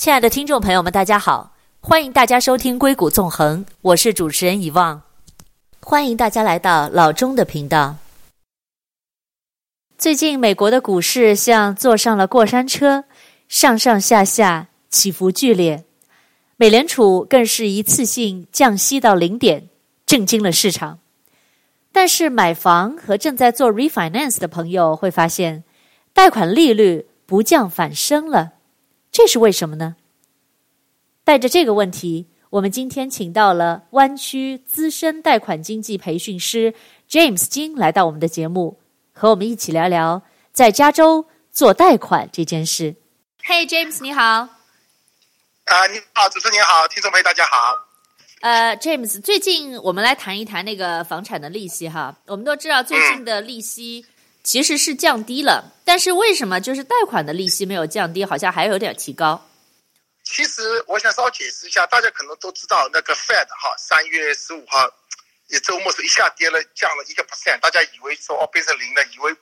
亲爱的听众朋友们，大家好，欢迎大家收听《硅谷纵横》，我是主持人遗忘，欢迎大家来到老钟的频道。最近美国的股市像坐上了过山车，上上下下起伏剧烈，美联储更是一次性降息到零点，震惊了市场。但是买房和正在做 refinance 的朋友会发现，贷款利率不降反升了，这是为什么呢？带着这个问题，我们今天请到了湾区资深贷款经纪培训师 James 金来到我们的节目，和我们一起聊聊在加州做贷款这件事。Hey James，你好。啊，你好，主持人你好，听众朋友大家好。呃、uh，James，最近我们来谈一谈那个房产的利息哈。我们都知道最近的利息其实是降低了，但是为什么就是贷款的利息没有降低，好像还有点提高？其实我想稍微解释一下，大家可能都知道那个 Fed 哈，三月十五号也周末是一下跌了，降了一个 percent，大家以为说哦变成零了，以为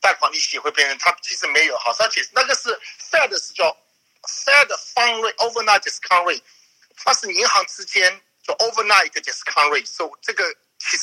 贷款利息会变成，它其实没有。好，稍微解释，那个是 Fed 是叫 Fed Fund Rate Overnight Discount Rate，它是银行之间。就 overnight 一个 discount rate，so 这个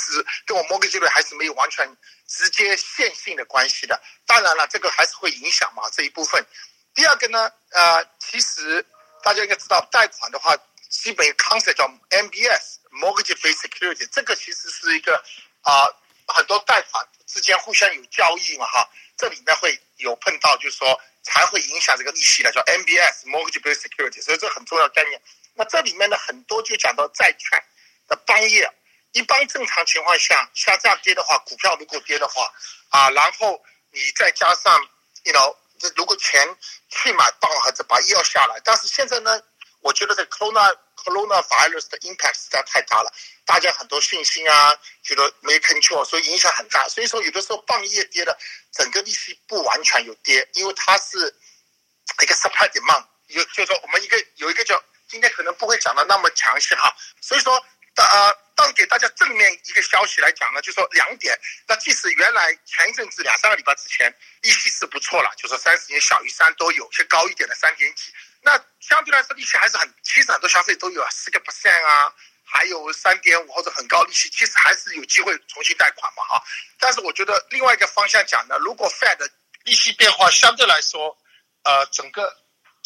是跟我 mortgage rate 还是没有完全直接线性的关系的。当然了，这个还是会影响嘛这一部分。第二个呢，呃，其实大家应该知道，贷款的话，基本 concept 叫 MBS（Mortgage-Backed Security），这个其实是一个啊、很多贷款之间互相有交易嘛哈，这里面会有碰到，就是说才会影响这个利息的，叫 MBS（Mortgage-Backed Security），所以这很重要概念。那这里面呢，很多就讲到债券的帮业，一般正常情况下，像这样跌的话，股票如果跌的话，啊，然后你再加上，you know，这如果钱去买棒和这把药下来，但是现在呢，我觉得这 corona corona virus 的 impact 实在太大了，大家很多信心啊，觉得没 control，所以影响很大。所以说有的时候棒业跌了，整个利息不完全有跌，因为它是一个 supply demand，有就是说我们一个有一个叫。今天可能不会讲的那么详细哈，所以说，呃，当给大家正面一个消息来讲呢，就说两点。那即使原来前一阵子两三个礼拜之前利息是不错了，就是三十年小于三都有些高一点的三点几，那相对来说利息还是很，其实很多消费都有啊四个 percent 啊，还有三点五或者很高利息，其实还是有机会重新贷款嘛哈。但是我觉得另外一个方向讲呢，如果 Fed 利息变化相对来说，呃，整个。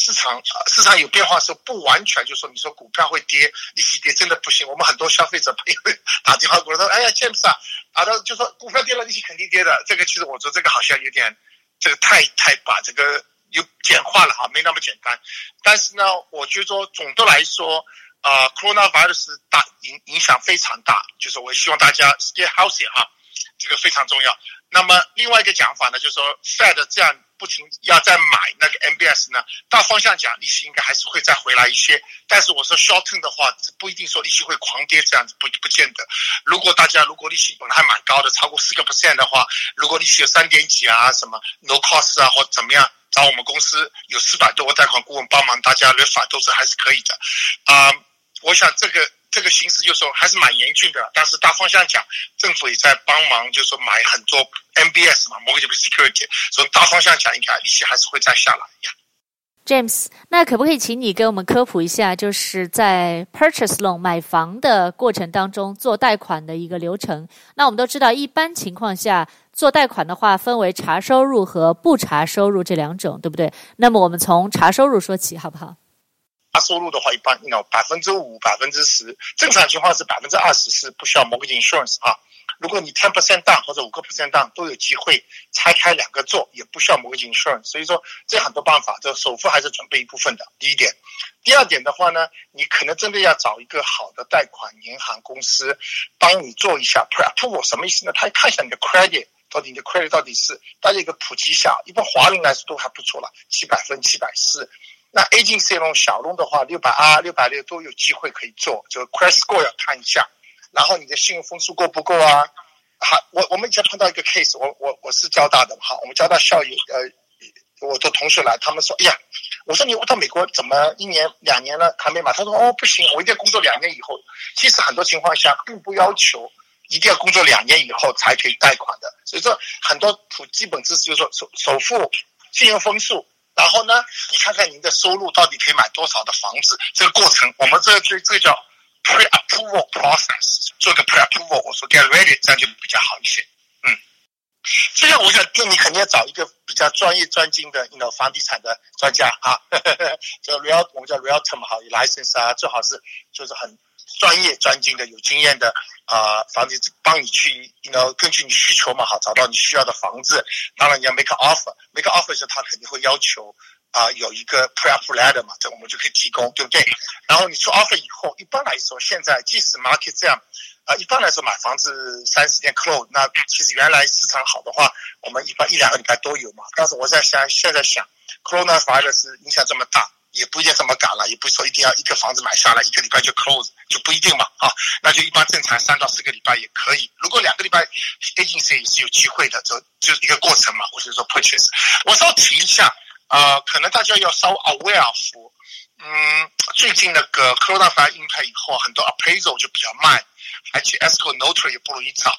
市场市场有变化的时候，不完全就说你说股票会跌，利息跌真的不行。我们很多消费者朋友打电话过来说：“哎呀，James 啊，啊，他就说股票跌了，利息肯定跌的。”这个其实我说这个好像有点，这个太太把这个又简化了哈，没那么简单。但是呢，我觉得说总的来说，啊，Coronavirus 大影影响非常大，就是我希望大家 stay healthy 哈，这个非常重要。那么另外一个讲法呢，就是说 Fed 这样。不停要再买那个 MBS 呢，大方向讲利息应该还是会再回来一些，但是我说 shorten 的话，不一定说利息会狂跌这样子，不不见得。如果大家如果利息本来还蛮高的，超过四个 percent 的话，如果利息有三点几啊，什么 no cost 啊或怎么样，找我们公司有四百多个贷款顾问帮忙，大家 ref 都是还是可以的。啊、我想这个。这个形势就是说还是蛮严峻的，但是大方向讲，政府也在帮忙，就是说买很多 MBS 嘛，Mortgage Security，所以大方向讲，应该利息还是会再下来呀。James，那可不可以请你给我们科普一下，就是在 Purchase Loan 买房的过程当中做贷款的一个流程？那我们都知道，一般情况下做贷款的话，分为查收入和不查收入这两种，对不对？那么我们从查收入说起，好不好？他收入的话，一般，you know，百分之五、百分之十，正常情况是百分之二十是不需要 mortgage insurance 啊。如果你 ten percent down 或者五个 percent down 都有机会拆开两个做，也不需要 mortgage insurance。所以说，这很多办法，这首付还是准备一部分的。第一点，第二点的话呢，你可能真的要找一个好的贷款银行公司帮你做一下 pre-approval，什么意思呢？他看一下你的 credit，到底你的 credit 到底是大家一个普及一下，一般华人来说都还不错了，七百分、七百四。那 agc 龙小龙的话，六百二、六百六都有机会可以做，就 credit score 要看一下，然后你的信用分数够不够啊？好，我我们以前碰到一个 case，我我我是交大的，好，我们交大校友呃，我的同学来，他们说，哎呀，我说你我到美国怎么一年两年了还没买？他说哦不行，我一定要工作两年以后。其实很多情况下并不要求一定要工作两年以后才可以贷款的，所以说很多普基本知识就是说首首付、信用分数。然后呢，你看看您的收入到底可以买多少的房子，这个过程，我们这这这叫 pre-approval process，做个 pre-approval，我说 get ready，这样就比较好一些。这样我想，那你肯定要找一个比较专业专精的，you know，房地产的专家啊，叫 real，我们叫 realtor 嘛，好，有 license 啊，最好是就是很专业专精的、有经验的啊，房子帮你去，you know，根据你需求嘛，好，找到你需要的房子。当然你要 make an offer，make an offer 时他肯定会要求。啊，有一个 pre-app letter 嘛，这我们就可以提供，对不对？然后你出 offer 以后，一般来说，现在即使 market 这样，啊，一般来说买房子三十天 close，那其实原来市场好的话，我们一般一两个礼拜都有嘛。但是我在想，现在想，coronavirus 影响这么大，也不一定这么赶了，也不是说一定要一个房子买下来一个礼拜就 close，就不一定嘛，啊，那就一般正常三到四个礼拜也可以。如果两个礼拜 agency 是有机会的，就就是一个过程嘛。我是说 purchase，我稍提一下。啊、呃，可能大家要稍微 aware of，嗯，最近那个 coronavirus impact 以后，很多 appraisal 就比较慢，而且 escrow notary 也不容易找，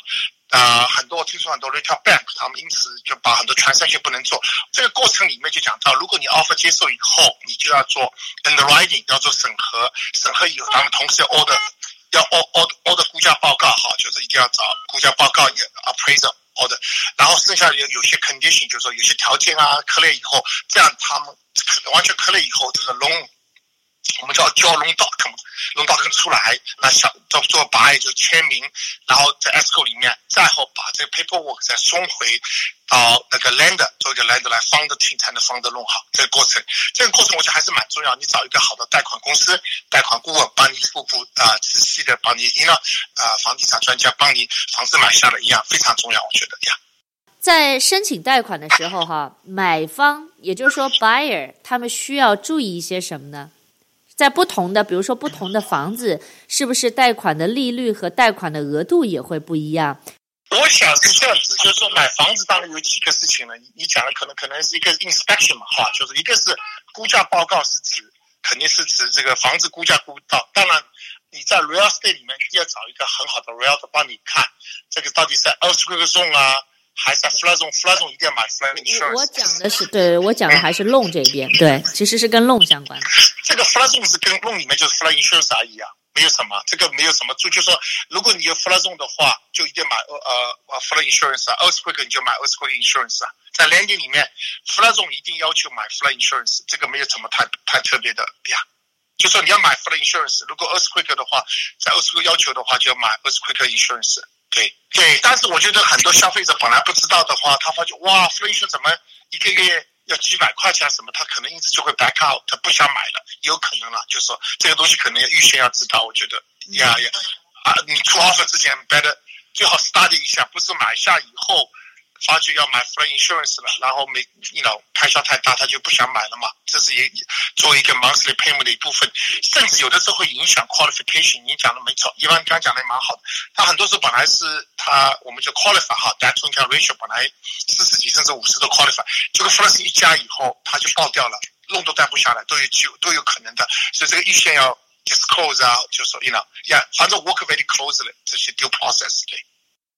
啊、呃，很多我听说很多 retail bank 他们因此就把很多船商就不能做。这个过程里面就讲到，如果你 offer 接受以后，你就要做 underwriting，要做审核，审核以后，他们同时要 order，要 order order 估价报告哈，就是一定要找估价报告也 Appraisal Order，，然后剩下有有些 condition，就是说有些条件啊苛勒以后，这样他们完全苛勒以后，这个 loan，我们叫交 loan document，loan document 出来，那小做做 buy 就签名，然后在 esco 里面，再后把这个 paperwork 再送回到那个 lender，做一个 lender 来 fund the team 才能 fund the loan 好，这个过程，这个过程我觉得还是蛮重要，你找一个好的贷款公司、贷款顾问帮你一步步啊仔细的帮你，因为啊房地产专家帮你房子买下来一样非常重要，我觉得呀。在申请贷款的时候，哈，买方也就是说 buyer，他们需要注意一些什么呢？在不同的，比如说不同的房子，是不是贷款的利率和贷款的额度也会不一样？我想是这样子，就是说买房子当然有几个事情了。你讲的可能可能是一个 inspection 嘛，哈，就是一个是估价报告是指肯定是指这个房子估价估到。当然你在 real estate 里面一定要找一个很好的 real to 帮你看这个到底是 earthquake zone 啊，还是 zone，flood zone 一定要买 flood insurance。我讲的是对，我讲的还是 loan 这边，对，其实是跟 loan 相关的。这个 zone 是跟 loan 里面就是 flood insurance 而已啊。没有什么，这个没有什么，就就说，如果你有 zone 的话，就一定买呃呃 flood insurance 啊，earthquake 你就买 earthquake insurance 啊，在 lending 里面 flood zone 一定要求买 flood insurance，这个没有什么太太特别的呀。就说你要买 flood insurance，如果 earthquake 的话，在 earthquake 要求的话，就要买 earthquake insurance。对对，但是我觉得很多消费者本来不知道的话，他发觉哇丰胸怎么一个月？要几百块钱什么，他可能因此就会 back out，他不想买了，有可能了。就是说这个东西可能要预先要知道，我觉得呀呀啊，你出 offer 之前，best 最好 study 一下，不是买下以后。发觉要买 flood insurance 了，然后没，you know，开销太大，他就不想买了嘛。这是也作为一个 monthly payment 的一部分，甚至有的时候会影响 qualification。你讲的没错，一般刚讲的蛮好的。他很多时候本来是他，我们就 qualify 哈，debt income ratio 本来四十几甚至五十都 qualify，这个 flood 一加以后，他就爆掉了弄都贷不下来，都有机都有可能的。所以这个预先要 disclose 啊，就说 you know，呀，反正 work very closely 这些 due process 对。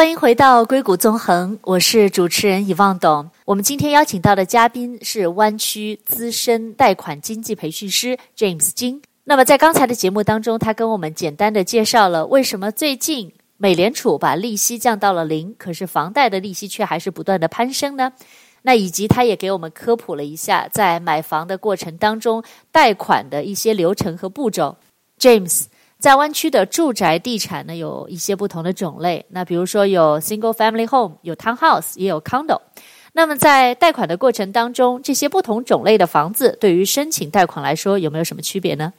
欢迎回到硅谷纵横，我是主持人以望董。我们今天邀请到的嘉宾是湾区资深贷款经纪培训师 James 金。那么在刚才的节目当中，他跟我们简单的介绍了为什么最近美联储把利息降到了零，可是房贷的利息却还是不断的攀升呢？那以及他也给我们科普了一下在买房的过程当中贷款的一些流程和步骤。James。在湾区的住宅地产呢，有一些不同的种类。那比如说有 single family home，有 townhouse，也有 condo。那么在贷款的过程当中，这些不同种类的房子对于申请贷款来说，有没有什么区别呢？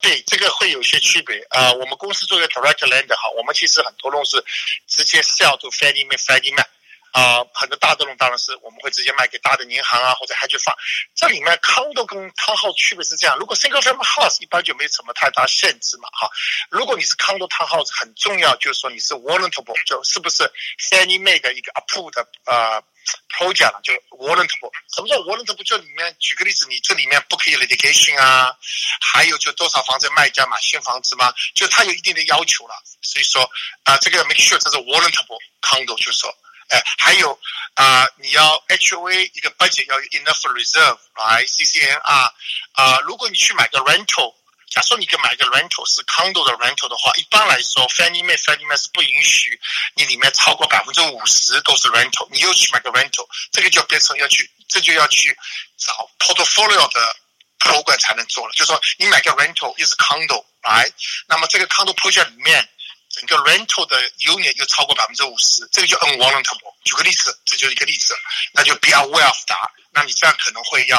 对，这个会有些区别。呃，我们公司作为 direct lender 哈，我们其实很多都是直接 sell to Fannie Mae Freddie Mac。啊、很多大的龙当然是我们会直接卖给大的银行啊，或者 hifi。这里面 condo 跟 townhouse 区别是这样，如果 single family house 一般就没什么太大限制嘛，哈。如果你是 condo townhouse，很重要就是说你是 warrantable，就是不是 Fannie Mae 的一个 approved 呃 project 了，就 warrantable。什么叫 warrantable？就里面举个例子，你这里面不可以 litigation 啊，还有就多少房子卖家买新房子嘛，就它有一定的要求了。所以说啊、这个 make sure 这是 warrantable condo，就是说。哎，还有啊、你要 HOA 一个 budget 要 enough reserve，来 CCNR 啊、如果你去买个 rental，假设你可以买个 rental 是 condo 的 rental 的话，一般来说 Fannie Mae Fannie Mae 是不允许你里面超过百分之五十都是 rental，你又去买个 rental，这个就变成要去，这就要去找 portfolio 的 program 才能做了，就是说你买个 rental 又是 condo，来，那么这个 condo project 里面。整个 rental 的 unit 又超过百分之五十，这个就 unwarrantable。举个例子，这就是一个例子，那就 be aware of that。那你这样可能会要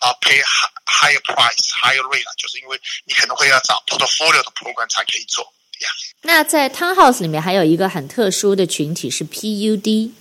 啊、pay higher price higher rate，就是因为你可能会要找 portfolio 的 program 才可以做。Yeah. 那在 townhouse 里面还有一个很特殊的群体是 PUD。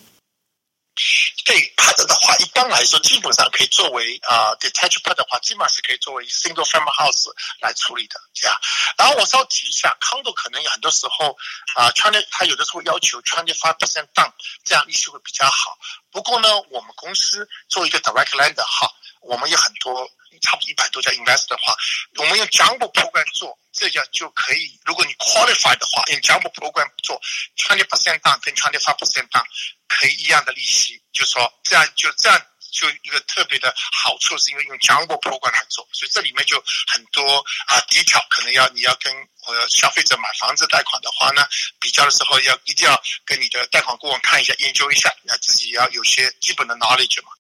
对 pad 的话，一般来说基本上可以作为啊、detached pad 的话，基本上是可以作为 single family house 来处理的，这样。然后我稍提一下，condo 可能有很多时候啊穿越它有的时候要求穿越 five percent down，这样利息会比较好。不过呢，我们公司作为一个 direct lender 哈，我们有很多差不多一百多家 investor 的话，我们用 jumbo program 做，这样就可以。如果你 qualify 的话，用 jumbo program 做 twenty percent down 跟 twenty five percent down。可以一样的利息，就说这样就这样就一个特别的好处，是因为用 jumbo program 来做，所以这里面就很多啊 detail 可能要你要跟呃消费者买房子贷款的话呢，比较的时候要一定要跟你的贷款顾问看一下，研究一下，那自己要有些基本的 knowledge 嘛。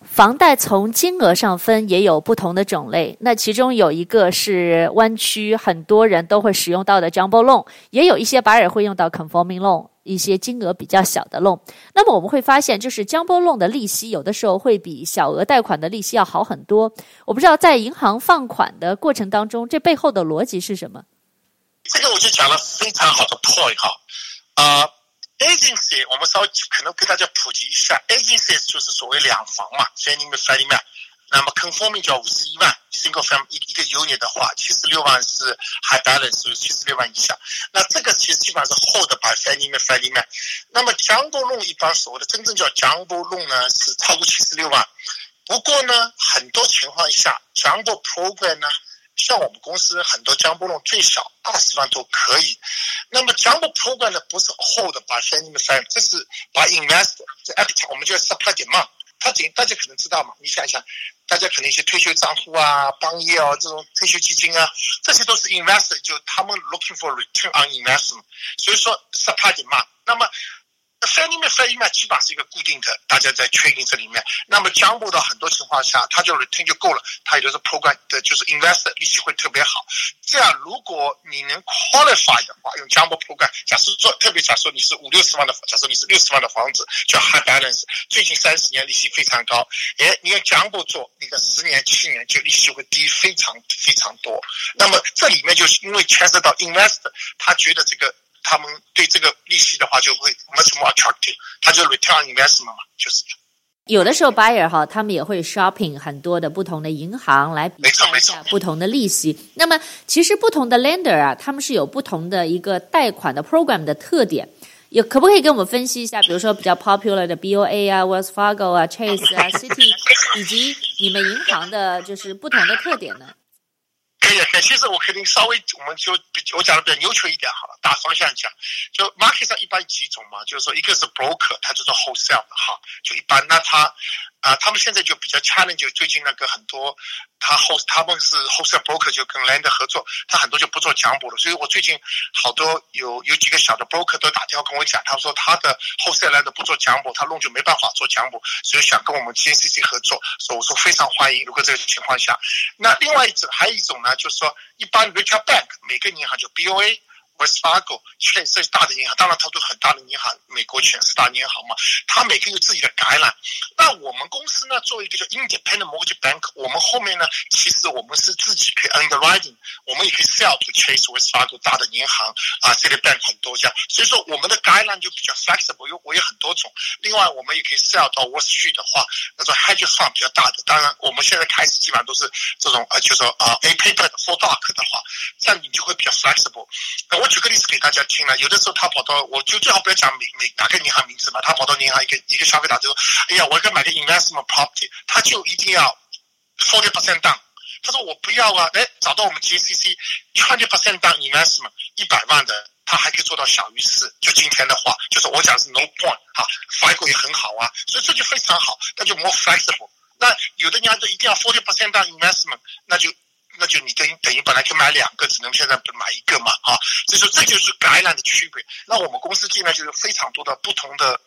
房贷从金额上分也有不同的种类，那其中有一个是湾区很多人都会使用到的 jumbo 也有一些白人会用到 conforming loan，一些金额比较小的 loan。那么我们会发现，就是 jumbo loan 的利息有的时候会比小额贷款的利息要好很多。我不知道在银行放款的过程当中，这背后的逻辑是什么？这个我就讲了非常好的 point 哈，啊。Agency，我们稍微可能给大家普及一下，Agency 就是所谓两房嘛，所以你们 Fannie Mae，那么 conforming 叫五十一万，single family 一一个 unit 的话，七十六万是 high balance，七十六万以下。那这个其实基本上是 hold by Fannie Mae Fannie Mae。那么 jumbo loan 一般所谓的真正叫 jumbo loan 呢，是超过七十六万。不过呢，很多情况下 jumbo program 呢。像我们公司很多 jumbo loan 最少二十万都可以，那么 jumbo program 呢，不是 hold by Fannie Mae，这是把 investor，这 act，我们叫 supply demand，它仅大家可能知道嘛？你想一想，大家可能一些退休账户啊、帮业啊这种退休基金啊，这些都是 invest 就他们 looking for return on investment，所以说 supply 点嘛那么。Fannie Mae Freddie Mac 基本上是一个固定的，大家在确定这里面。那么 jumbo 的很多情况下，它就 return 就够了，它也就是 program 的就是 investor 利息会特别好。这样如果你能 qualify 的话，用 jumbo program，假设说特别假设你是五六十万的，假设你是六十万的房子叫 high balance，最近三十年利息非常高，诶，你用 jumbo 做，你的十年七年就利息会低非常非常多。那么这里面就是因为牵涉到 investor，他觉得这个。他们对这个利息的话就会 much more attractive，他就 return investment 嘛，就是。有的时候 buyer 哈，他们也会 shopping 很多的不同的银行来比较一下不同的利息。那么其实不同的 lender 啊，他们是有不同的一个贷款的 program 的特点。有可不可以跟我们分析一下？比如说比较 popular 的 BOA 啊，Wells Fargo 啊，Chase 啊 City，以及你们银行的就是不同的特点呢？可以，可以。其实我肯定稍微，我们就比我讲的比较牛球一点好了。大方向讲，就 market 上一般几种嘛，就是说一个是 broker，它就是 wholesale 哈，就一般。那他啊、他们现在就比较 challenge，就最近那个很多，他 host 他们是 wholesale broker，就跟 land 合作，他很多就不做奖补了。所以我最近好多有有几个小的 broker 都打电话跟我讲，他说他的 wholesale lender 不做奖补他弄就没办法做奖补所以想跟我们 g c c 合作。所以我说非常欢迎。如果这个情况下，那另外一种还有一种呢，就是说一般 retail bank 每个银行就 BOA。Wells Fargo 这是大的银行，当然它都很大的银行，美国全四大银行嘛，它每个有自己的橄榄。那我们公司呢，作为一个叫 Independent Mortgage Bank，我们后面呢，其实我们是自己可以 Underwriting，我们也可以 Sell to Chase Wells Fargo 大的银行啊，City Bank 很多家，所以说我们的橄榄就比较 Flexible，因为我有很多种。另外，我们也可以 Sell 到 Wall Street 的话，那种 Hedge Fund 比较大的。当然，我们现在开始基本上都是这种呃，就是、说啊、呃、A Paper 的 For Dark 的话，这样你就会比较 Flexible。那我举个例子给大家听了，有的时候他跑到，我就最好不要讲每每哪个银行名字嘛，他跑到银行一个一个消费者就说，哎呀，我要买个 investment property，他就一定要 forty percent down。他说我不要啊，哎，找到我们 GCC twenty percent down investment 一百万的，他还可以做到小于四。就今天的话，就是我讲是 no point 哈，FICO 也很好啊，所以这就非常好，那就 more flexible。那有的人家就一定要 forty percent down investment，那就那就你等于等于本来就买两个，只能现在买一个嘛啊，所以说这就是 guideline 的区别。那我们公司进来就是非常多的不同的。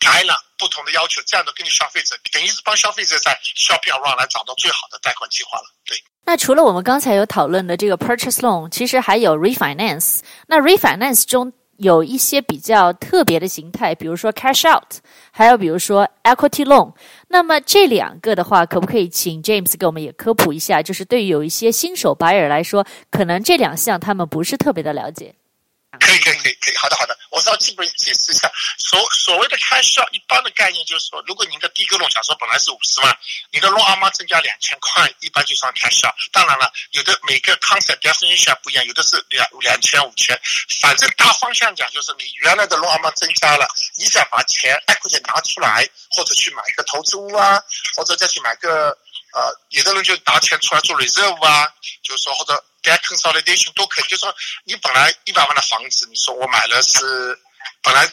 开了不同的要求，这样的根据消费者，等于是帮消费者在 shopping around 来找到最好的贷款计划了。对。那除了我们刚才有讨论的这个 purchase loan，其实还有 refinance。那 refinance 中有一些比较特别的形态，比如说 cash out，还有比如说 equity loan。那么这两个的话，可不可以请 James 给我们也科普一下？就是对于有一些新手白人来说，可能这两项他们不是特别的了解。可以可以可以可以，好的好的，我稍微基本解释一下，所所谓的 cash out 一般的概念就是说，如果您的第一个 loan 假设本来是五十万，你的 loan amount 增加两千块，一般就算 cash out。当然了，有的每个 concept definition 不一样，有的是两两千五千，反正大方向讲就是你原来的 loan amount 增加了，你想把钱 equity 拿出来，或者去买个投资屋啊，或者再去买个呃，有的人就拿钱出来做 reserve 啊，就是说或者。Debt consolidation 都可以，就说你本来一百万的房子，你说我买了是本来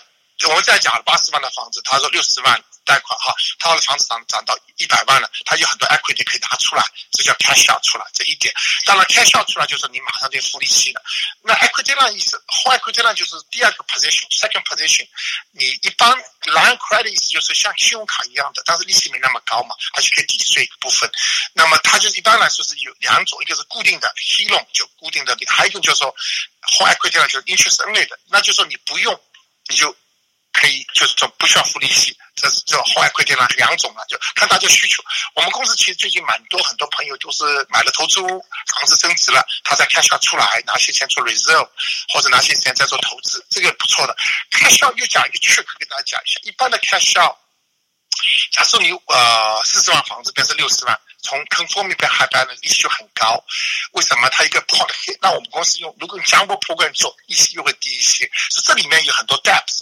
我们在讲八十万的房子，他说六十万贷款哈，他的房子涨涨到一百万了，他有很多 equity 可以拿出来，这叫 cash out 出来这一点。当然 cash out 出来就是你马上就付利息了。那 equity line 意思，home equity line 就是第二个 position，second position，你一般 line credit 意思就是像信用卡一样的，但是利息没那么高嘛，而且可以抵税部分。那么它就是一般来说是有两种，一个是固定的，helo 就固定的，还有一种就是说 home equity 等就是 interest only 的，那就是说你不用你就。可以，就是说不需要付利息，这是这后来规定了两种了，就看大家需求。我们公司其实最近蛮多很多朋友都是买了投资屋，房子增值了，他在 cash out 出来拿些钱做 reserve，或者拿些钱再做投资，这个不错的。cash out 又讲一个 trick 给大家讲一下，一般的 cash out，假设你呃四十万房子变成六十万，从 conforming 变 high balance 利息就很高，为什么？它一个 point hit，那我们公司用如果用 jumbo program 做，利息又会低一些，所以这里面有很多 depth。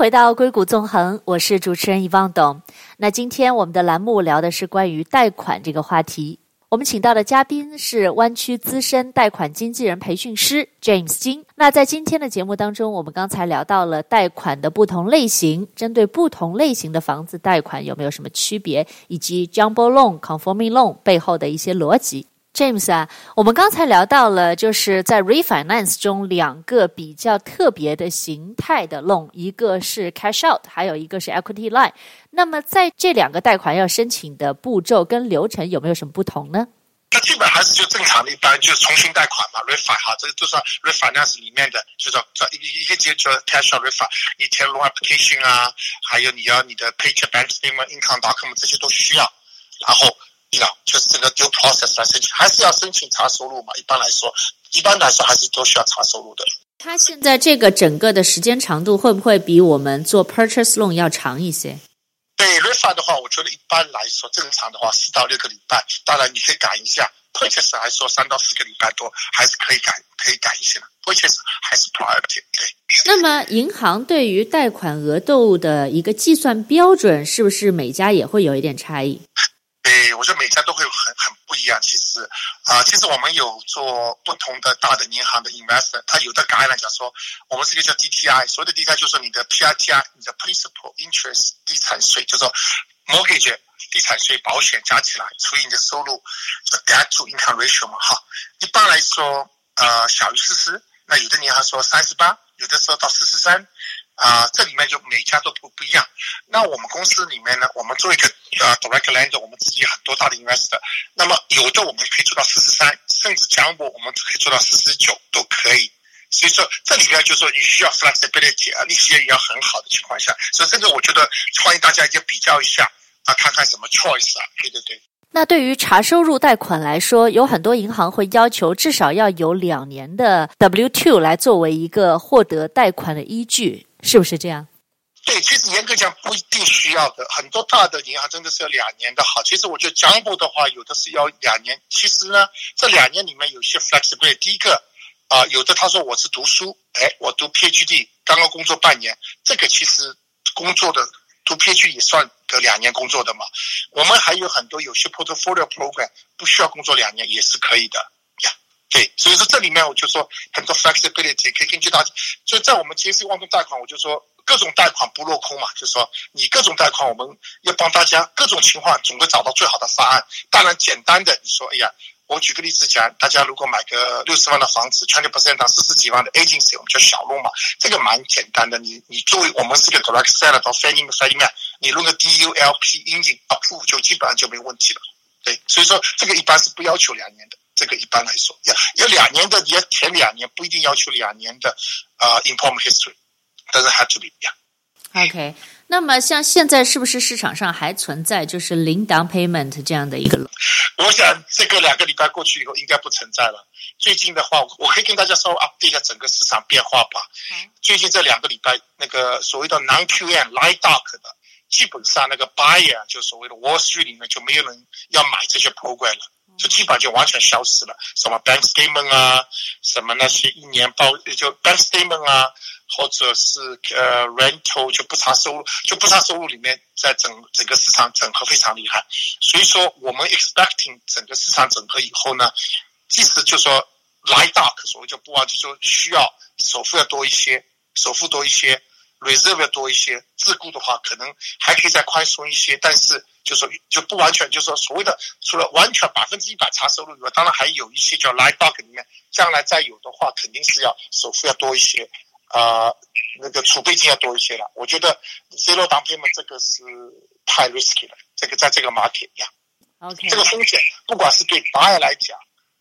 回到硅谷纵横，我是主持人遗忘董。那今天我们的栏目聊的是关于贷款这个话题。我们请到的嘉宾是湾区资深贷款经纪人培训师 James 金。那在今天的节目当中，我们刚才聊到了贷款的不同类型，针对不同类型的房子贷款有没有什么区别，以及 Jumbo Loan、Conforming Loan 背后的一些逻辑。James 啊，我们刚才聊到了，就是在 refinance 中两个比较特别的形态的 loan，一个是 cash out，还有一个是 equity line。那么在这两个贷款要申请的步骤跟流程有没有什么不同呢？那基本还是就正常的，一般就是重新贷款嘛，refine 哈，这个就算 refinance 里面的，就是这一一些接着 cash out refi，你填 loan application 啊，还有你要你的 paycheck bank statement、income document 这些都需要，然后。要就是这个 due process 来申请，还是要申请查收入嘛？一般来说，一般来说还是都需要查收入的。他现在这个整个的时间长度会不会比我们做 purchase loan 要长一些？对 refi 的话，我觉得一般来说正常的话四到六个礼拜，当然你可以赶一下。purchase 来说三到四个礼拜多，还是可以赶可以赶一些的。purchase 还是 priority。对。那么银行对于贷款额度的一个计算标准，是不是每家也会有一点差异？对，我觉得每家都会有很很不一样。其实，啊、其实我们有做不同的大的银行的 investor，他有的概念讲说，我们是一个叫 DTI，所谓的 DTI 就是你的 PITI，你的 principal interest 地产税，就是说 mortgage 地产税、保险加起来除以你的收入，叫 debt to income ratio 嘛，哈。一般来说，呃，小于四十，那有的银行说三十八，有的时候到四十三，啊，这里面就每家都不不一样。那我们公司里面呢，我们做一个呃 direct lender，我们自己很多大的 investor，那么有的我们可以做到四十三，甚至 jumbo 我们可以做到四十九都可以。所以说，这里面就是说你需要 flexibility 啊，利息也要很好的情况下，所以这个我觉得欢迎大家就比较一下啊，看看什么 choice 啊，对对对。那对于查收入贷款来说，有很多银行会要求至少要有两年的 W-2 来作为一个获得贷款的依据，是不是这样？对，其实严格讲不一定需要的，很多大的银行真的是要两年的好。其实我觉得江浦的话，有的是要两年。其实呢，这两年里面有些 flexibility，第一个。啊，有的他说我是读书，哎，我读 PhD，刚刚工作半年，这个其实工作的读 PhD 也算个两年工作的嘛。我们还有很多有些 portfolio program 不需要工作两年也是可以的。对，所以说这里面我就说很多 flexibility 可以根据大家。所以在我们 JC 旺中贷款，我就说各种贷款不落空嘛，就是说你各种贷款我们要帮大家各种情况总会找到最好的方案。当然简单的你说，哎呀。我举个例子讲，大家如果买个六十万的房子，twenty percent 到四十几万的 agency，我们叫小路嘛，这个蛮简单的。你你作为我们是个 direct seller 到 Fannie Mae Freddie Mac，你弄个 DULP 阴影 up，就基本上就没问题了。对，所以说这个一般是不要求两年的，这个一般来说要要两年的，你要填两年，不一定要求两年的啊、uh, employment history，doesn't have to be yeah。OK，那么像现在是不是市场上还存在就是零 down payment 这样的一个？我想这个两个礼拜过去以后应该不存在了。最近的话，我可以跟大家稍微 update 一下整个市场变化吧。最近这两个礼拜，那个所谓的 non QM light dark 的，基本上那个 buyer 就所谓的 Wall Street 里面就没有人要买这些 program 了，就基本上就完全消失了。什么 bank statement 啊，什么那些一年报就 bank statement 啊。或者是呃，rental 就不查收入，就不查收入里面，在整整个市场整合非常厉害，所以说我们 expecting 整个市场整合以后呢，即使就说 lie dark 所谓就不啊，就说需要首付要多一些，首付多一些，reserve 要多一些，自顾的话可能还可以再宽松一些，但是就说就不完全，就说所谓的除了完全百分之一百查收入以外，当然还有一些叫 lie dark 里面，将来再有的话，肯定是要首付要多一些。啊、呃，那个储备金要多一些了。我觉得 zero down payment 这个是太 risky 了。这个在这个 market 呀，OK，这个风险不管是对 buyer 来讲，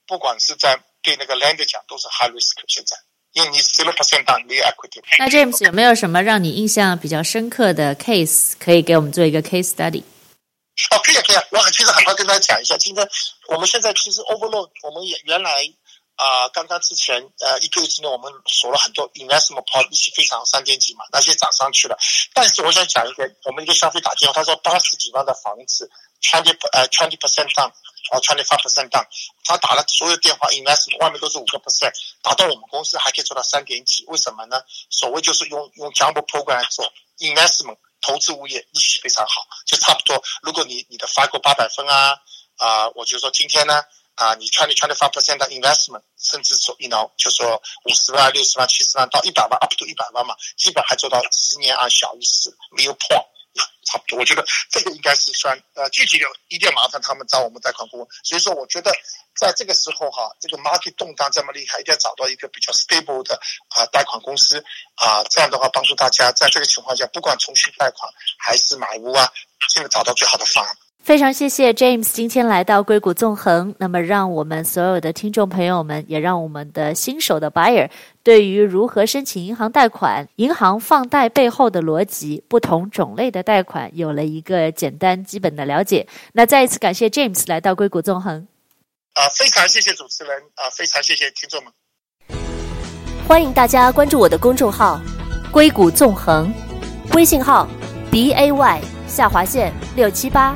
不管是在对那个 lender 讲，都是 high risk。现在，因为你 zero percent down equity。那 James 有没有什么让你印象比较深刻的 case 可以给我们做一个 case study？哦，可以啊，可以啊。我其实很快跟大家讲一下，今天我们现在其实 overload，我们也原来。啊、呃，刚刚之前呃一个月之内，我们锁了很多 investment pod 利息非常三点几嘛，那些涨上去了。但是我想讲一个，我们一个消费打电话，他说八十几万的房子，twenty 呃 twenty percent down，哦 twenty five percent down，他打了所有电话 investment，外面都是五个 percent，打到我们公司还可以做到三点几，为什么呢？所谓就是用用 jumbo program 来做 investment 投资物业，利息非常好，就差不多。如果你你的 FICO 八百分啊，啊、我就说今天呢。啊，你 twenty twenty five percent 的 investment，甚至说，you know，就说五十万、六十万、七十万到一百万，up to 一百万嘛，基本还做到十年按小意思，没有破，差不多。我觉得这个应该是算呃具体的，一定要麻烦他们找我们贷款顾问。所以说，我觉得在这个时候哈，这个 market 动荡这么厉害，一定要找到一个比较 stable 的啊贷款公司啊，这样的话帮助大家在这个情况下，不管重新贷款还是买屋啊，尽量找到最好的方案。非常谢谢 James 今天来到硅谷纵横，那么让我们所有的听众朋友们，也让我们的新手的 buyer 对于如何申请银行贷款、银行放贷背后的逻辑、不同种类的贷款有了一个简单基本的了解。那再一次感谢 James 来到硅谷纵横。啊，非常谢谢主持人啊，非常谢谢听众们。欢迎大家关注我的公众号“硅谷纵横”，微信号 b a y 下划线六七八。